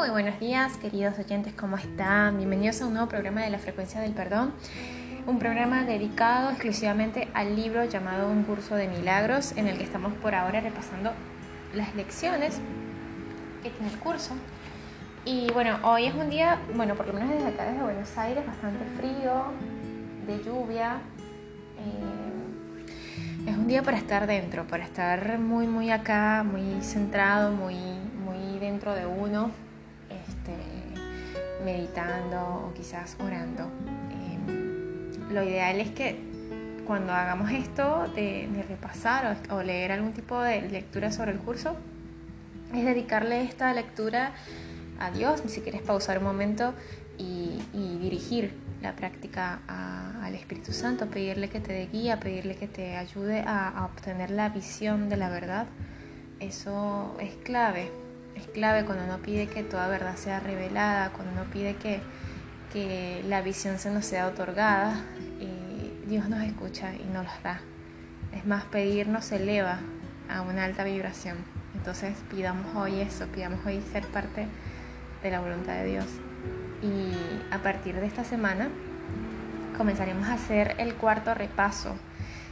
Muy buenos días, queridos oyentes, ¿cómo están? Bienvenidos a un nuevo programa de la frecuencia del perdón, un programa dedicado exclusivamente al libro llamado Un curso de milagros, en el que estamos por ahora repasando las lecciones que tiene el curso. Y bueno, hoy es un día, bueno, por lo menos desde acá, desde Buenos Aires, bastante frío, de lluvia. Eh, es un día para estar dentro, para estar muy, muy acá, muy centrado, muy, muy dentro de uno este, meditando o quizás orando. Em, lo ideal es que cuando hagamos esto de, repasar o, leer algún tipo de lectura sobre el curso, es dedicarle esta lectura a Dios, si quieres pausar un momento y, dirigir la práctica al Espíritu Santo, pedirle que te dé guía, pedirle que te ayude a obtener la visión de la verdad. Eso es clave es clave cuando uno pide que toda verdad sea revelada, cuando uno pide que, que la visión se nos sea otorgada, y Dios nos escucha y nos las da. Es más, pedir nos eleva a una alta vibración. Entonces pidamos hoy eso, pidamos hoy ser parte de la voluntad de Dios. Y a partir de esta semana comenzaremos a hacer el cuarto repaso,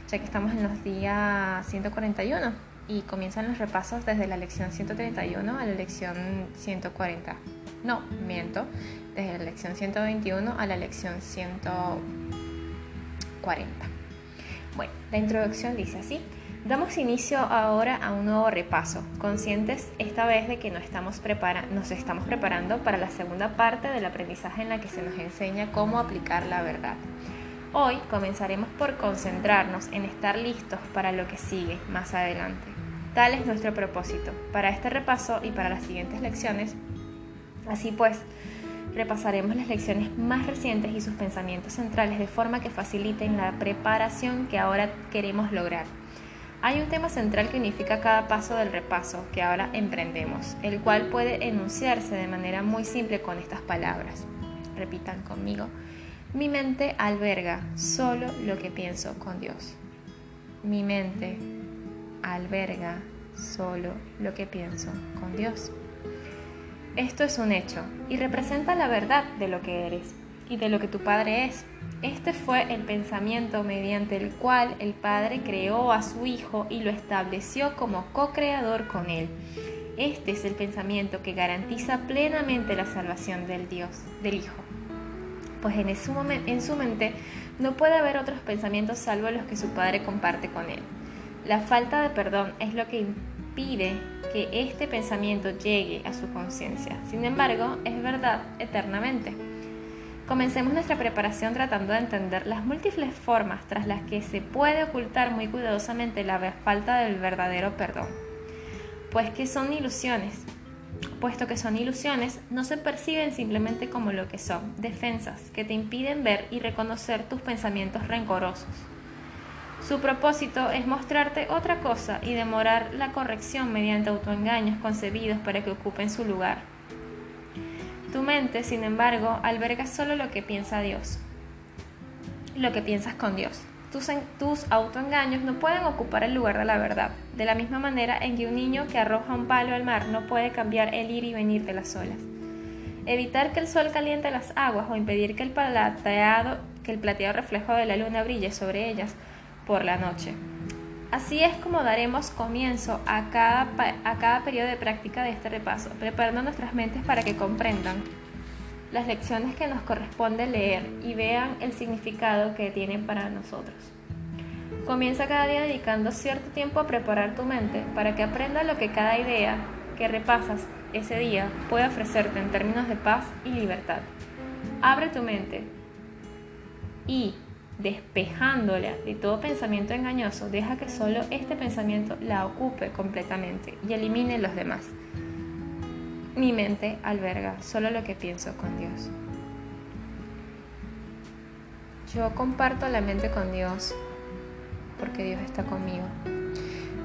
ya que estamos en los días 141 y comienzan los repasos desde la lección 131 a la lección 140. No, miento, desde la lección 121 a la lección 140. Bueno, la introducción dice así. Damos inicio ahora a un nuevo repaso, conscientes esta vez de que nos estamos, prepara nos estamos preparando para la segunda parte del aprendizaje en la que se nos enseña cómo aplicar la verdad. Hoy comenzaremos por concentrarnos en estar listos para lo que sigue más adelante. Tal es nuestro propósito para este repaso y para las siguientes lecciones. Así pues, repasaremos las lecciones más recientes y sus pensamientos centrales de forma que faciliten la preparación que ahora queremos lograr. Hay un tema central que unifica cada paso del repaso que ahora emprendemos, el cual puede enunciarse de manera muy simple con estas palabras. Repitan conmigo. Mi mente alberga solo lo que pienso con Dios. Mi mente alberga solo lo que pienso con Dios. Esto es un hecho y representa la verdad de lo que eres y de lo que tu Padre es. Este fue el pensamiento mediante el cual el Padre creó a su Hijo y lo estableció como co-creador con Él. Este es el pensamiento que garantiza plenamente la salvación del Dios, del Hijo. Pues en su, en su mente no puede haber otros pensamientos salvo los que su Padre comparte con Él. La falta de perdón es lo que impide que este pensamiento llegue a su conciencia. Sin embargo, es verdad eternamente. Comencemos nuestra preparación tratando de entender las múltiples formas tras las que se puede ocultar muy cuidadosamente la falta del verdadero perdón. Pues que son ilusiones. Puesto que son ilusiones, no se perciben simplemente como lo que son, defensas que te impiden ver y reconocer tus pensamientos rencorosos. Su propósito es mostrarte otra cosa y demorar la corrección mediante autoengaños concebidos para que ocupen su lugar. Tu mente, sin embargo, alberga solo lo que piensa Dios, lo que piensas con Dios. Tus, tus autoengaños no pueden ocupar el lugar de la verdad, de la misma manera en que un niño que arroja un palo al mar no puede cambiar el ir y venir de las olas. Evitar que el sol caliente las aguas o impedir que el plateado, que el plateado reflejo de la luna brille sobre ellas por la noche. Así es como daremos comienzo a cada, a cada periodo de práctica de este repaso, preparando nuestras mentes para que comprendan las lecciones que nos corresponde leer y vean el significado que tienen para nosotros. Comienza cada día dedicando cierto tiempo a preparar tu mente para que aprenda lo que cada idea que repasas ese día puede ofrecerte en términos de paz y libertad. Abre tu mente y despejándola de todo pensamiento engañoso, deja que solo este pensamiento la ocupe completamente y elimine los demás. Mi mente alberga solo lo que pienso con Dios. Yo comparto la mente con Dios porque Dios está conmigo.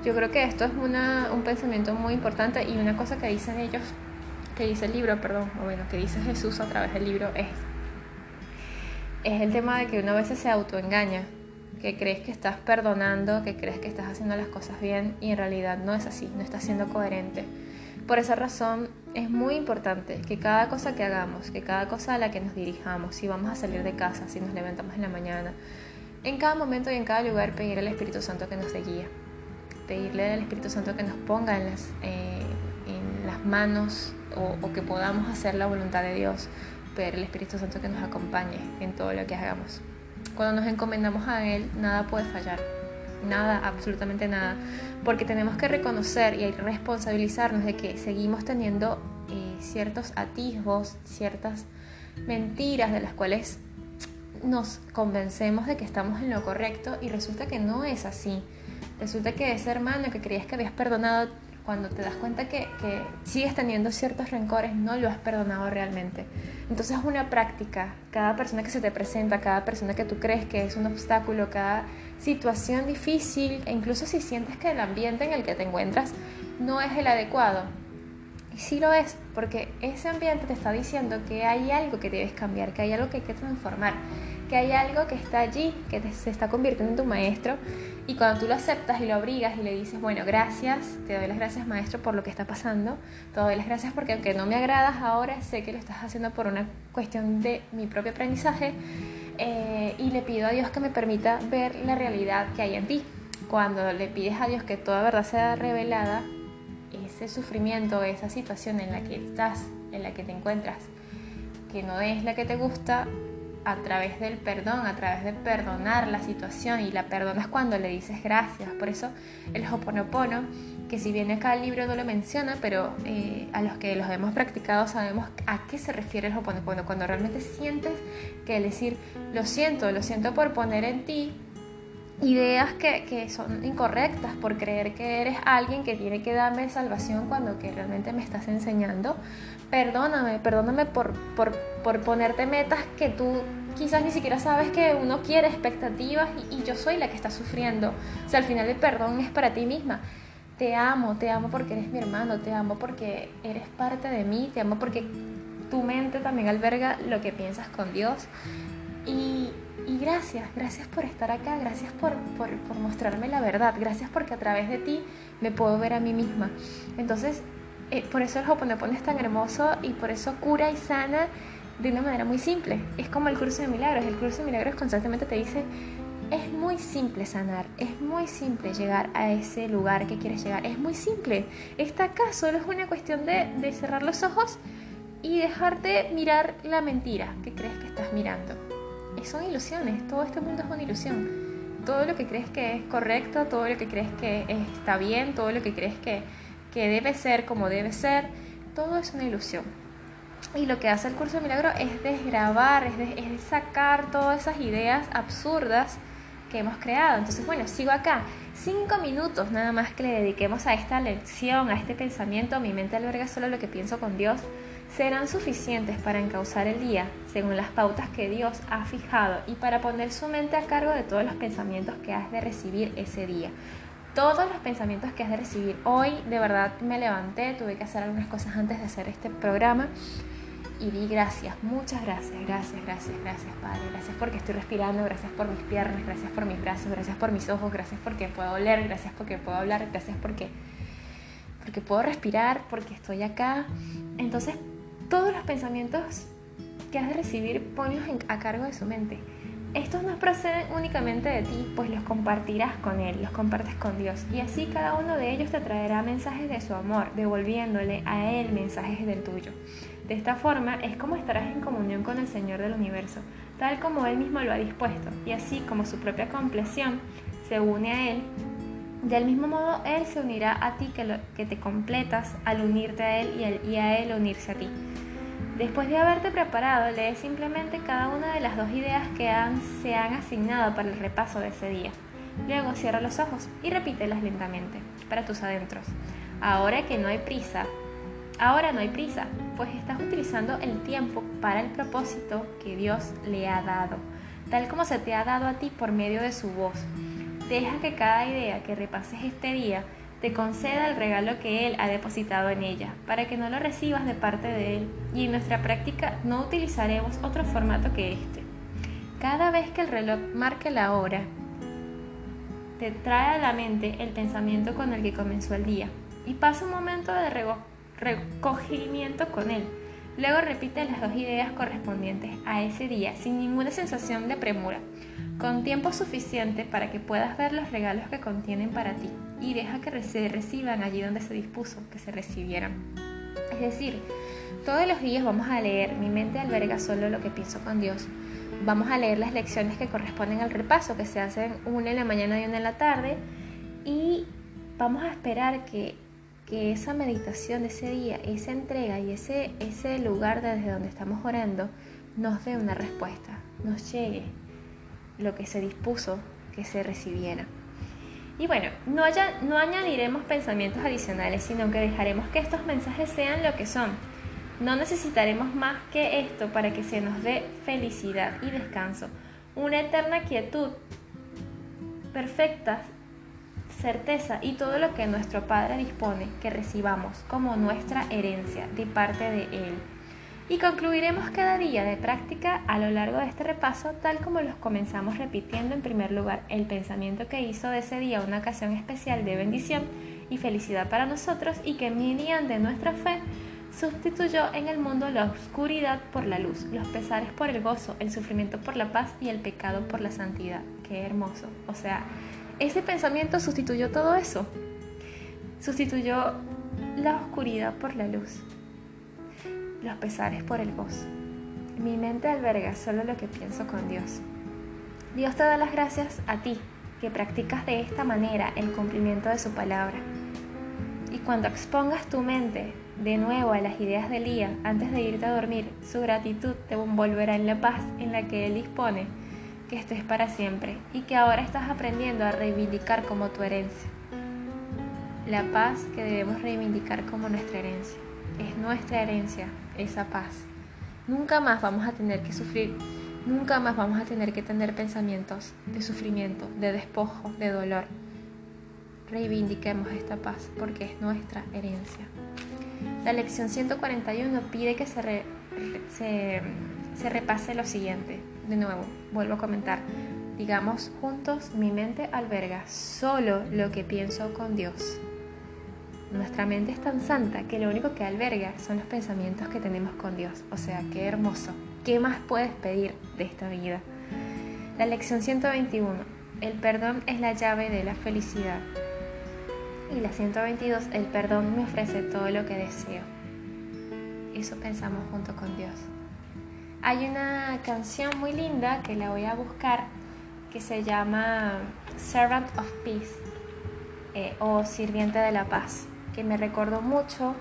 Yo creo que esto es un pensamiento muy importante y una cosa que dicen ellos, que dice el libro, perdón, o bueno, que dice Jesús a través del libro es es el tema de que uno a veces se autoengaña, que crees que estás perdonando, que crees que estás haciendo las cosas bien y en realidad no es así, no estás siendo coherente Por esa razón es muy importante que cada cosa que hagamos, que cada cosa a la que nos dirijamos, si vamos a salir de casa, si nos levantamos en la mañana, en cada momento y en cada lugar pedir al Espíritu Santo que nos guíe, pedirle al Espíritu Santo que nos ponga en las, eh, en las manos o, o, que podamos hacer la voluntad de Dios, pedir al Espíritu Santo que nos acompañe en todo lo que hagamos. Cuando nos encomendamos a Él, nada puede fallar, nada, absolutamente nada, porque tenemos que reconocer y responsabilizarnos de que seguimos teniendo eh, ciertos atisbos, ciertas mentiras de las cuales nos convencemos de que estamos en lo correcto y resulta que no es así. Resulta que ese hermano que creías que habías perdonado, cuando te das cuenta que, que sigues teniendo ciertos rencores, no lo has perdonado realmente. Entonces es una práctica. Cada persona que se te presenta, cada persona que tú crees que es un obstáculo, cada situación difícil, e incluso si sientes que el ambiente en el que te encuentras no es el adecuado. Y sí lo es, porque ese ambiente te está diciendo que hay algo que debes cambiar, que hay algo que hay que transformar que hay algo que está allí, que se está convirtiendo en tu maestro, y cuando tú lo aceptas y lo abrigas y le dices, bueno, gracias, te doy las gracias maestro por lo que está pasando, te doy las gracias porque aunque no me agradas ahora, sé que lo estás haciendo por una cuestión de mi propio aprendizaje, eh, y le pido a Dios que me permita ver la realidad que hay en ti. Cuando le pides a Dios que toda verdad sea revelada, ese sufrimiento, esa situación en la que estás, en la que te encuentras, que no es la que te gusta, a través del perdón, a través de perdonar la situación y la perdonas cuando le dices gracias. Por eso el Hoponopono, que si bien acá el libro no lo menciona, pero eh, a los que los hemos practicado sabemos a qué se refiere el Hoponopono. Cuando realmente sientes que decir lo siento, lo siento por poner en ti ideas que, que, son incorrectas, por creer que eres alguien que tiene que darme salvación cuando que realmente me estás enseñando perdóname, perdóname por, por, por, ponerte metas que tú quizás ni siquiera sabes que uno quiere, expectativas, y, yo soy la que está sufriendo. O sea, al final el perdón es para ti misma. Te amo, te amo porque eres mi hermano, te amo porque eres parte de mí, te amo porque tu mente también alberga lo que piensas con Dios. Y, gracias, gracias por estar acá, gracias por, mostrarme la verdad, gracias porque a través de ti me puedo ver a mí misma. Entonces, eh, por eso el Hoponopono es tan hermoso y por eso cura y sana de una manera muy simple. Es como el curso de milagros. El curso de milagros constantemente te dice, es muy simple sanar, es muy simple llegar a ese lugar que quieres llegar, es muy simple. Está acá, solo es una cuestión de, de cerrar los ojos y dejarte mirar la mentira que crees que estás mirando. Son ilusiones, todo este mundo es una ilusión. Todo lo que crees que es correcto, todo lo que crees que está bien, todo lo que crees que que debe ser como debe ser, todo es una ilusión. Y lo que hace el curso de milagro es desgrabar, es, es sacar todas esas ideas absurdas que hemos creado. Entonces, bueno, sigo acá. Cinco minutos nada más que le dediquemos a esta lección, a este pensamiento, mi mente alberga solo lo que pienso con Dios, serán suficientes para encauzar el día según las pautas que Dios ha fijado y para poner su mente a cargo de todos los pensamientos que has de recibir ese día todos los pensamientos que has de recibir. Hoy de verdad me levanté, tuve que hacer algunas cosas antes de hacer este programa y di gracias, muchas gracias, gracias, gracias, gracias Padre, gracias porque estoy respirando, gracias por mis piernas, gracias por mis brazos, gracias por mis ojos, gracias porque puedo oler, gracias porque puedo hablar, gracias porque, porque puedo respirar, porque estoy acá. Entonces todos los pensamientos que has de recibir ponlos a cargo de su mente estos no proceden únicamente de ti, pues los compartirás con Él, los compartes con Dios. Y así cada uno de ellos te traerá mensajes de su amor, devolviéndole a Él mensajes del tuyo. De esta forma es como estarás en comunión con el Señor del universo, tal como Él mismo lo ha dispuesto, y así como su propia compleción se une a Él, del mismo modo Él se unirá a ti que, te completas al unirte a Él y, y a Él unirse a ti. Después de haberte preparado, lee simplemente cada una de las dos ideas que se han asignado para el repaso de ese día. Luego cierra los ojos y repítelas lentamente para tus adentros. Ahora que no hay prisa, ahora no hay prisa, pues estás utilizando el tiempo para el propósito que Dios le ha dado, tal como se te ha dado a ti por medio de su voz. Deja que cada idea que repases este día te conceda el regalo que Él ha depositado en ella, para que no lo recibas de parte de Él, y en nuestra práctica no utilizaremos otro formato que este. Cada vez que el reloj marque la hora, te trae a la mente el pensamiento con el que comenzó el día, y pasa un momento de recogimiento con Él. Luego repite las dos ideas correspondientes a ese día sin ninguna sensación de premura, con tiempo suficiente para que puedas ver los regalos que contienen para ti y deja que se reciban allí donde se dispuso que se recibieran. Es decir, todos los días vamos a leer Mi mente alberga solo lo que pienso con Dios. Vamos a leer las lecciones que corresponden al repaso, que se hacen una en la mañana y una en la tarde, y vamos a esperar que que esa meditación ese día, esa entrega y ese, ese lugar desde donde estamos orando nos dé una respuesta, nos llegue lo que se dispuso que se recibiera. Y bueno, no, haya, no añadiremos pensamientos adicionales, sino que dejaremos que estos mensajes sean lo que son. No necesitaremos más que esto para que se nos dé felicidad y descanso, una eterna quietud perfecta certeza y todo lo que nuestro Padre dispone que recibamos como nuestra herencia de parte de Él. Y concluiremos cada día de práctica a lo largo de este repaso tal como los comenzamos repitiendo en primer lugar el pensamiento que hizo de ese día una ocasión especial de bendición y felicidad para nosotros y que mediante nuestra fe sustituyó en el mundo la oscuridad por la luz, los pesares por el gozo, el sufrimiento por la paz y el pecado por la santidad. Qué hermoso. O sea, ese pensamiento sustituyó todo eso. Sustituyó la oscuridad por la luz, los pesares por el gozo. Mi mente alberga solo lo que pienso con Dios. Dios te da las gracias a ti, que practicas de esta manera el cumplimiento de su palabra. Y cuando expongas tu mente de nuevo a las ideas del día antes de irte a dormir, su gratitud te envolverá en la paz en la que Él dispone que estés para siempre y que ahora estás aprendiendo a reivindicar como tu herencia. La paz que debemos reivindicar como nuestra herencia. Es nuestra herencia, esa paz. Nunca más vamos a tener que sufrir, nunca más vamos a tener que tener pensamientos de sufrimiento, de despojo, de dolor. Reivindiquemos esta paz porque es nuestra herencia. La lección 141 pide que se repase lo siguiente de nuevo, vuelvo a comentar, digamos juntos, mi mente alberga solo lo que pienso con Dios. Nuestra mente es tan santa que lo único que alberga son los pensamientos que tenemos con Dios. O sea, qué hermoso. ¿Qué más puedes pedir de esta vida? La lección 121. El perdón es la llave de la felicidad. Y la 122. El perdón me ofrece todo lo que deseo. Eso pensamos junto con Dios. Hay una canción muy linda que la voy a buscar que se llama Servant of Peace eh, o Sirviente de la Paz, que me recordó mucho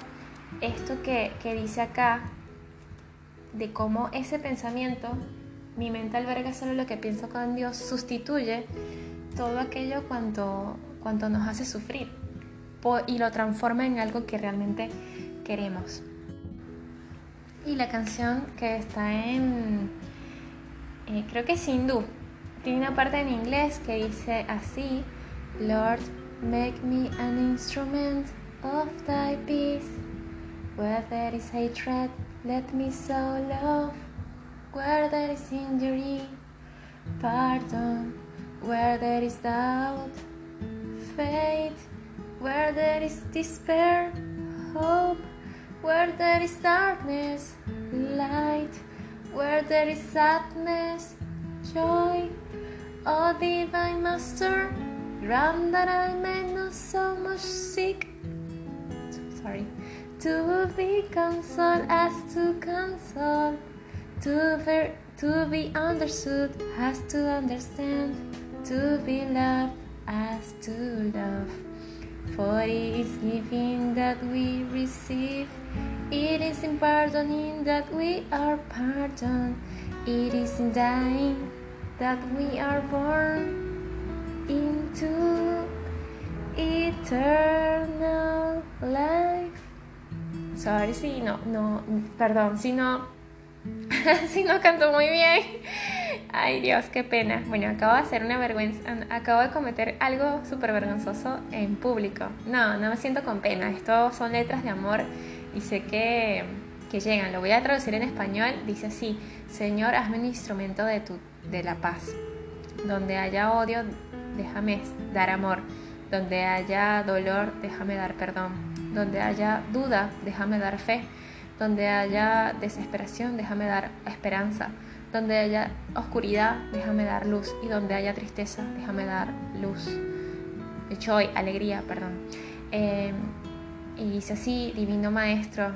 esto que, dice acá de cómo ese pensamiento, mi mente alberga solo lo que pienso con Dios, sustituye todo aquello cuanto, cuanto nos hace sufrir y lo transforma en algo que realmente queremos. Y la canción que está en, eh, creo que es hindú, tiene una parte en inglés que dice así, Lord, make me an instrument of thy peace. Where there is hatred, let me sow love. Where there is injury, pardon. Where there is doubt, faith. Where there is despair, hope. Where there is darkness, light. Where there is sadness, joy. Oh, divine Master, grant that I may not so much seek. Sorry. To be consoled as to console. To, ver, to be understood as to understand. To be loved as to love. For it is giving that we receive, it is in pardoning that we are pardoned, it is in dying that we are born into eternal life. Sorry si no, no, perdón, si no, si no canto muy bien. Ay Dios, qué pena. Bueno, acabo de hacer una vergüenza, acabo de cometer algo súper vergonzoso en público. No, no me siento con pena. Esto son letras de amor y sé que, que llegan. Lo voy a traducir en español. Dice así, Señor, hazme un instrumento de, tu, de la paz. Donde haya odio, déjame dar amor. Donde haya dolor, déjame dar perdón. Donde haya duda, déjame dar fe. Donde haya desesperación, déjame dar esperanza. Donde haya oscuridad, déjame dar luz. Y donde haya tristeza, déjame dar luz. Joy, alegría, perdón. Eh, y dice así, Divino Maestro,